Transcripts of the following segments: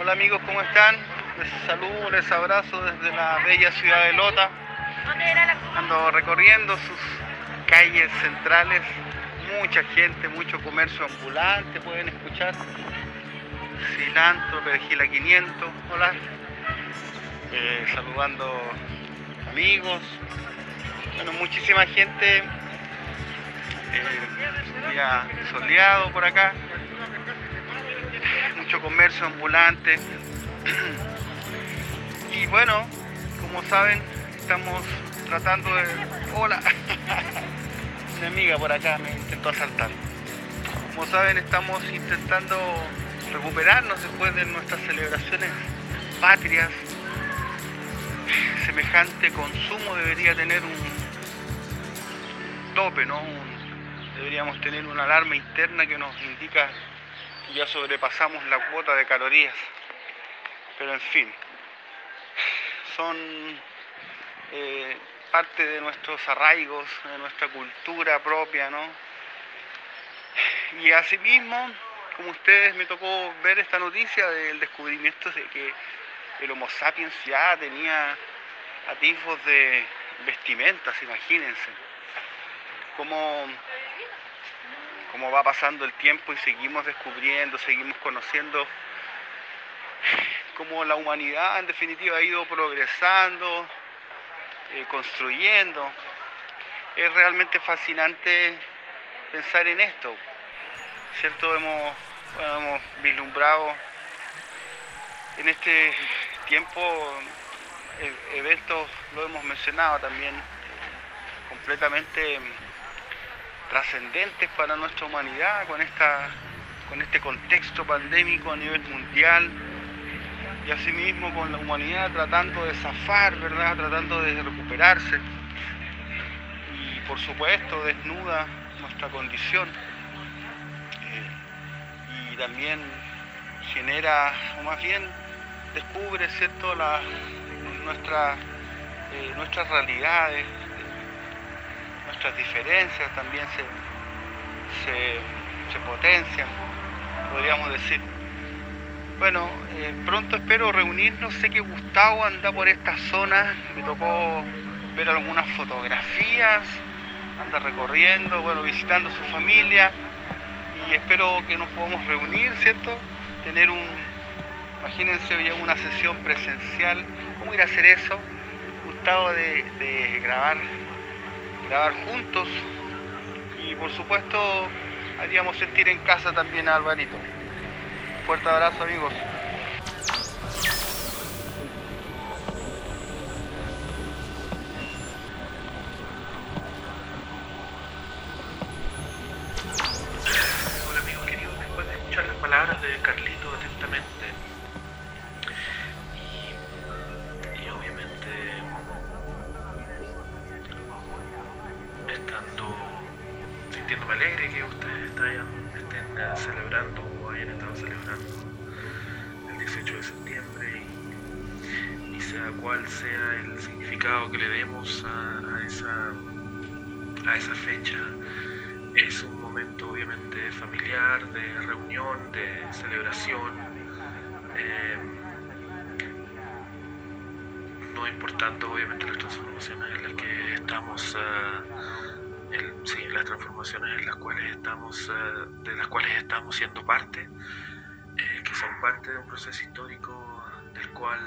Hola amigos, ¿cómo están? Les saludo, les abrazo desde la bella ciudad de Lota. Ando recorriendo sus calles centrales, mucha gente, mucho comercio ambulante, pueden escuchar. Cilantro, perejil a 500, hola. Eh, saludando amigos. Bueno, muchísima gente. Eh, día soleado por acá mucho comercio ambulante. Y bueno, como saben, estamos tratando de... Hola. Una amiga por acá me intentó asaltar. Como saben, estamos intentando recuperarnos después de nuestras celebraciones patrias. Semejante consumo debería tener un tope, ¿no? deberíamos tener una alarma interna que nos indica ya sobrepasamos la cuota de calorías. Pero en fin, son eh, parte de nuestros arraigos, de nuestra cultura propia, ¿no? Y asimismo, como ustedes me tocó ver esta noticia del descubrimiento de que el Homo sapiens ya tenía atisbos de vestimentas, imagínense. Como cómo va pasando el tiempo y seguimos descubriendo, seguimos conociendo cómo la humanidad en definitiva ha ido progresando, eh, construyendo. Es realmente fascinante pensar en esto. ¿Cierto? Hemos, hemos vislumbrado en este tiempo e-, eventos, lo hemos mencionado también, completamente trascendentes para nuestra humanidad con, esta, con este contexto pandémico a nivel mundial y asimismo con la humanidad tratando de zafar, ¿verdad? tratando de recuperarse y por supuesto desnuda nuestra condición eh, y también genera, o más bien descubre ¿cierto? Eh, nuestras realidades, nuestras diferencias también se, potencian, podríamos decir. Bueno, eh, pronto espero reunirnos. Sé que Gustavo anda por esta zona, me tocó ver algunas fotografías, anda recorriendo, bueno, visitando su familia y espero que nos podamos reunir, ¿cierto? Tener un, imagínense ya una sesión presencial. ¿Cómo ir a hacer eso? Gustavo de grabar grabar juntos y por supuesto haríamos sentir en casa también a Alvarito. Fuerte abrazo amigos. Alegre que ustedes estén celebrando o hayan estado celebrando el 18 de septiembre y, sea cual sea el significado que le demos a, esa, a esa fecha, es un momento obviamente familiar, de reunión, de celebración. Eh, no importando obviamente las transformaciones en las que estamos sí, las transformaciones en las cuales estamos, eh, de las cuales estamos siendo parte, eh, que son parte de un proceso histórico del cual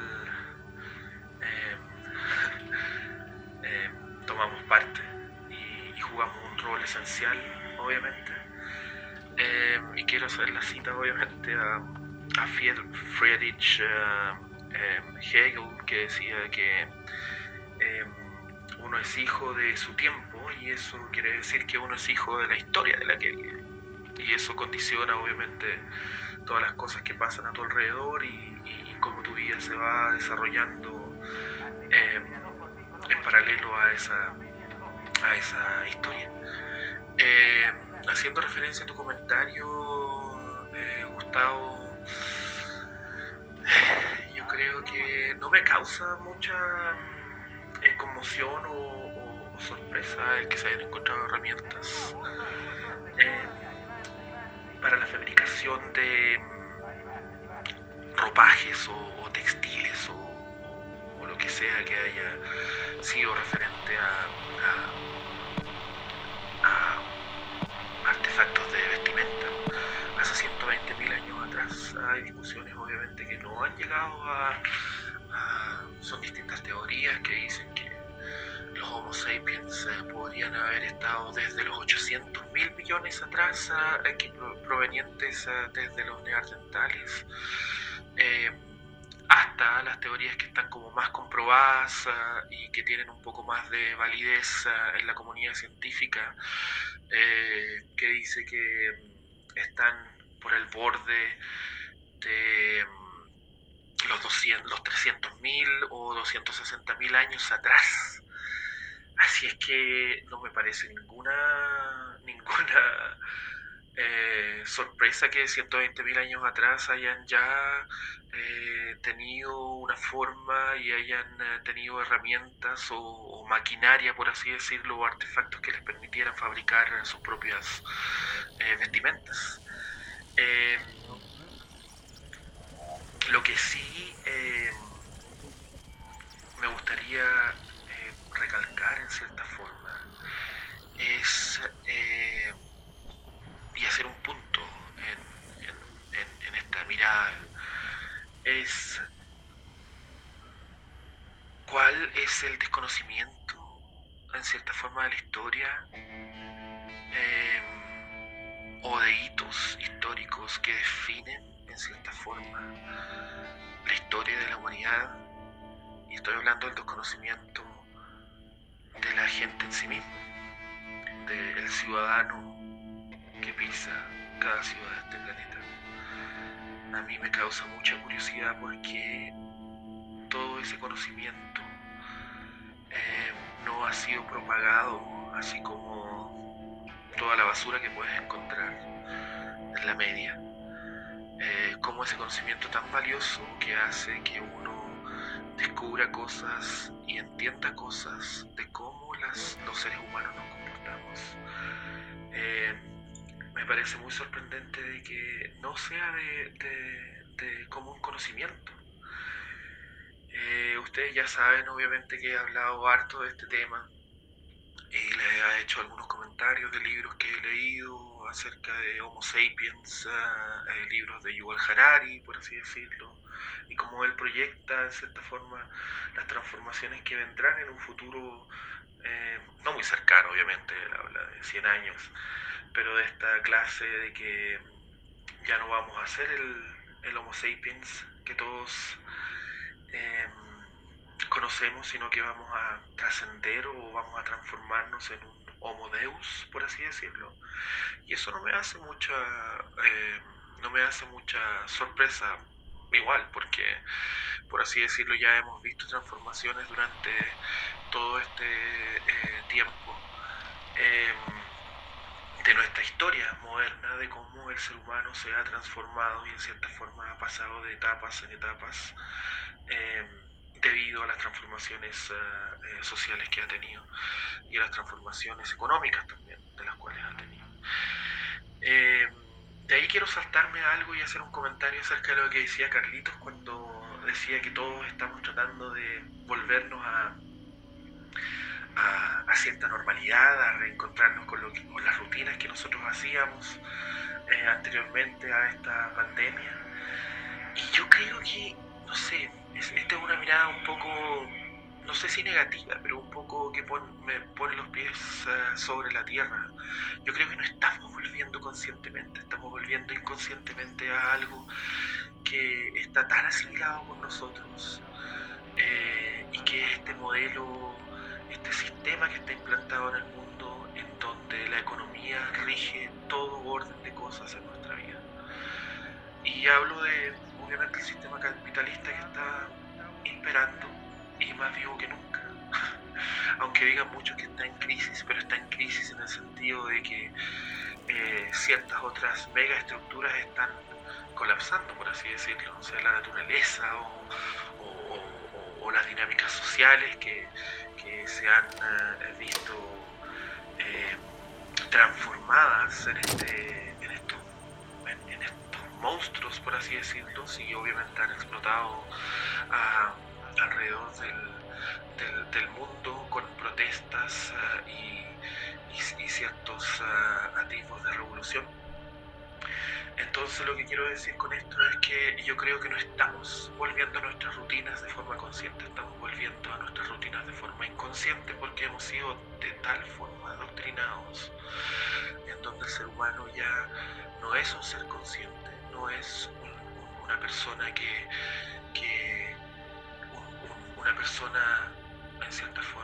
eh, tomamos parte y, jugamos un rol esencial, obviamente. y quiero hacer la cita, obviamente, a, a Friedrich Hegel, que decía que uno es hijo de su tiempo y eso quiere decir que uno es hijo de la historia de la que vive. Y eso condiciona obviamente todas las cosas que pasan a tu alrededor y, cómo tu vida se va desarrollando em, en paralelo a esa, a esa historia. Em, haciendo referencia a tu comentario, eh, Gustavo, yo creo que no me causa mucha eh, conmoción o, sorpresa el que se hayan encontrado herramientas eh, para la fabricación de, ropajes o, textiles o, lo que sea que haya sido referente a, artefactos de vestimenta. Hace 120.000 años atrás hay discusiones obviamente que no han llegado a, son distintas teorías que dicen que los Homo sapiens eh, podrían haber estado desde los 800 mil millones atrás, eh, provenientes eh, desde los neandertales, hasta las teorías que están como más comprobadas y que tienen un poco más de validez en la comunidad científica, que dice que están por el borde de mm, los, 200, los 300.000 o 260.000 años atrás. Así es que no me parece ninguna, ninguna eh, sorpresa que 120.000 años atrás hayan ya eh, tenido una forma y hayan eh, tenido herramientas o, maquinaria, por así decirlo, o artefactos que les permitieran fabricar sus propias vestimentas. lo que sí me gustaría recalcar en cierta forma es eh, y hacer un punto en, en, esta mirada es cuál es el desconocimiento en cierta forma de la historia em, o de hitos históricos que definen en cierta forma la historia de la humanidad. Y estoy hablando del desconocimiento de la gente en sí mismo, del ciudadano que pisa cada ciudad de este planeta. A mí me causa mucha curiosidad porque todo ese conocimiento eh, no ha sido propagado así como toda la basura que puedes encontrar en la media. Eh, como ese conocimiento tan valioso que hace que uno descubra cosas y entienda cosas de cómo las, los seres humanos nos comportamos. Eh, me parece muy sorprendente de que no sea de, de, común conocimiento. Eh, ustedes ya saben, obviamente, que he hablado harto de este tema y les he hecho algunos comentarios de libros que he leído acerca de Homo sapiens, eh, libros de Yuval Harari, por así decirlo, y cómo él proyecta, en cierta forma, las transformaciones que vendrán en un futuro eh, no muy cercano, obviamente, él habla de 100 años, pero de esta clase de que ya no vamos a ser el, el Homo sapiens que todos eh, conocemos, sino que vamos a trascender o vamos a transformarnos en un Homo Deus, por así decirlo. Y eso no me hace mucha, eh, no me hace mucha sorpresa igual, porque por así decirlo ya hemos visto transformaciones durante todo este eh, tiempo em, de nuestra historia moderna, de cómo el ser humano se ha transformado y en cierta forma ha pasado de etapas en etapas em, debido a las transformaciones eh, eh, sociales que ha tenido y a las transformaciones económicas también de las cuales ha tenido. Em, de ahí quiero saltarme algo y hacer un comentario acerca de lo que decía Carlitos cuando decía que todos estamos tratando de volvernos a, a, cierta normalidad, a reencontrarnos con, lo con, las rutinas que nosotros hacíamos eh, anteriormente a esta pandemia. Y yo creo que, no sé, esta es una mirada un poco no sé si negativa, pero un poco que me pone los pies eh, sobre la tierra. Yo creo que no estamos volviendo conscientemente, estamos volviendo inconscientemente a algo que está tan asimilado con nosotros eh, y que es este modelo, este sistema que está implantado en el mundo en donde la economía rige todo orden de cosas en nuestra vida. Y hablo de, obviamente, el sistema capitalista que está imperando y más vivo que nunca. Aunque digan muchos que está en crisis, pero está en crisis en el sentido de que eh, ciertas otras megaestructuras están colapsando, por así decirlo, o sea, la naturaleza o, las dinámicas sociales que, se han eh, visto eh, transformadas en, este, monstruos, por así decirlo, y obviamente han explotado alrededor del, mundo con protestas y, y, ciertos atisbos de revolución. Entonces lo que quiero decir con esto es que yo creo que no estamos volviendo a nuestras rutinas de forma consciente, estamos volviendo a nuestras rutinas de forma inconsciente porque hemos sido de tal forma adoctrinados en donde el ser humano ya no es un ser consciente, no es una persona que, una persona en cierta forma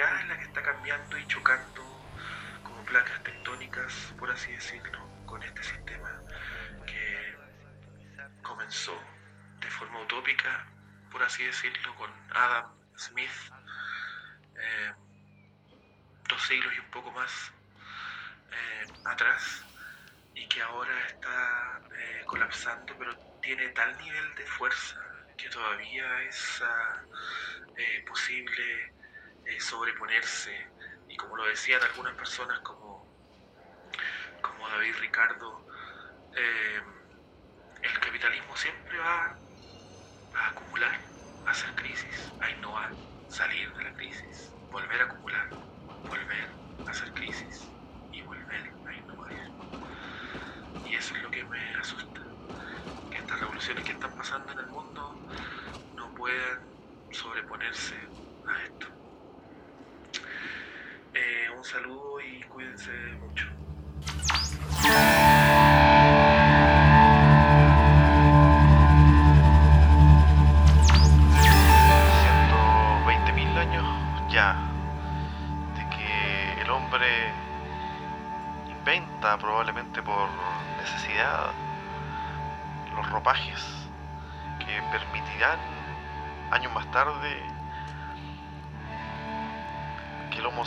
mirada es la que está cambiando y chocando placas tectónicas, por así decirlo, con este sistema que comenzó de forma utópica, por así decirlo, con Adam Smith, eh, dos siglos y un poco más eh, atrás, y que ahora está eh, colapsando, pero tiene tal nivel de fuerza que todavía es ah, posible sobreponerse y como lo decían algunas personas como, como David Ricardo, eh, el capitalismo siempre va a acumular, a hacer crisis, a innovar, salir de la crisis, volver a acumular, volver a hacer crisis y volver a innovar. Y eso es lo que me asusta, que estas revoluciones que están pasando en el mundo no puedan sobreponerse a esto. Eh, un saludo y cuídense mucho.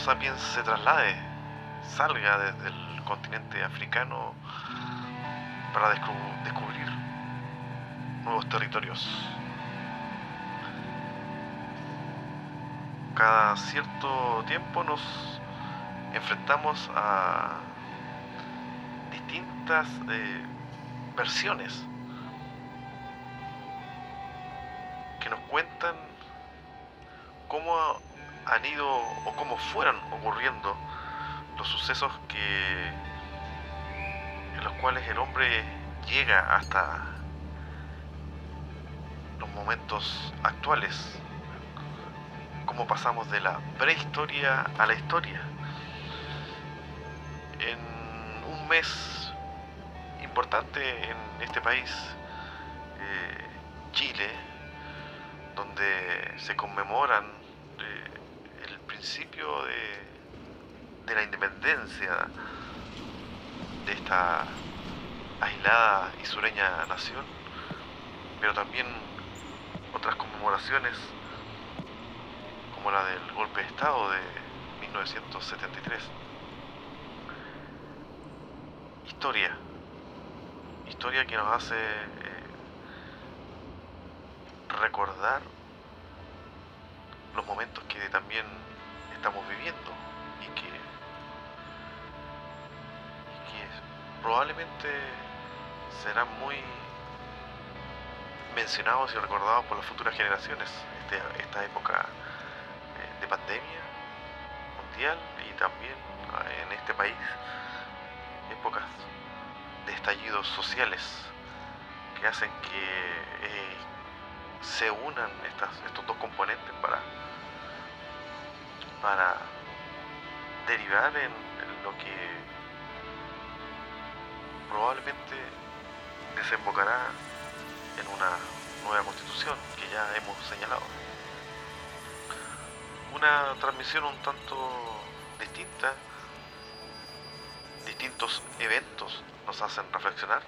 Sapiens se traslade, salga desde el continente africano para descubrir nuevos territorios. Cada cierto tiempo nos enfrentamos a distintas eh, versiones que nos cuentan cómo han ido o cómo fueron ocurriendo los sucesos que en los cuales el hombre llega hasta los momentos actuales. Cómo pasamos de la prehistoria a la historia en un mes importante en este país eh, Chile donde se conmemoran principio de, la independencia de esta aislada y sureña nación, pero también otras conmemoraciones como la del golpe de Estado de 1973. Historia, historia que nos hace eh, recordar los momentos que también estamos viviendo y que, probablemente serán muy mencionados y recordados por las futuras generaciones este, esta época eh, de pandemia mundial y también eh, en este país épocas de estallidos sociales que hacen que eh, se unan estas, estos dos componentes para para derivar en, lo que probablemente desembocará en una nueva constitución que ya hemos señalado. Una transmisión un tanto distinta distintos eventos nos hacen reflexionar.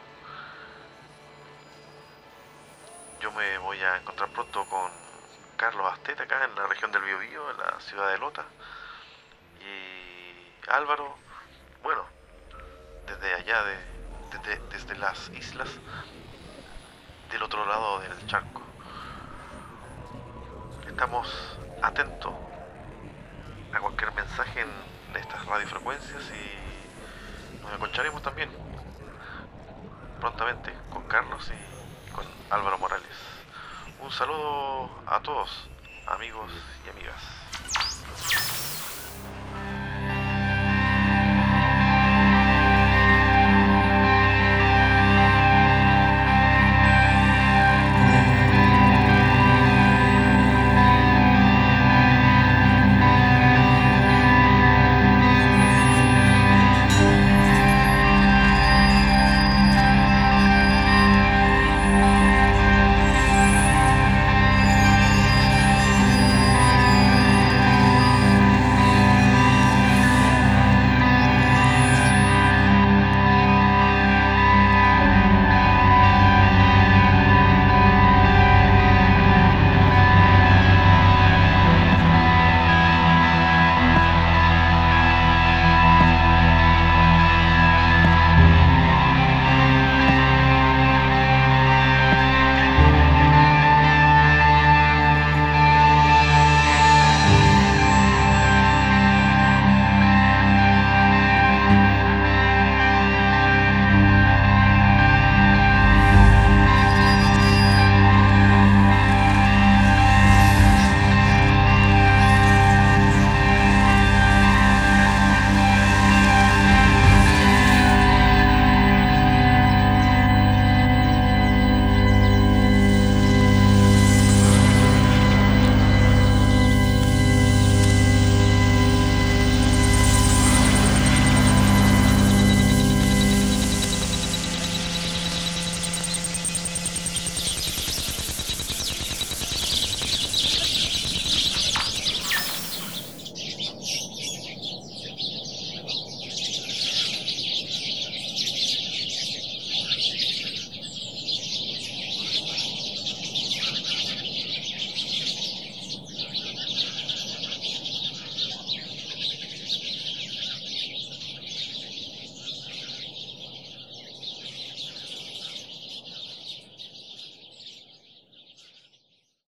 Yo me voy a encontrar pronto con Carlos Astete acá en la región del Biobío, en la ciudad de Lota. Y Álvaro, bueno, desde allá, de, desde, desde las islas del otro lado del charco. Estamos atentos a cualquier mensaje en estas radiofrecuencias y nos encontraremos también prontamente con Carlos y con Álvaro Morales. Un saludo a todos, amigos y amigas.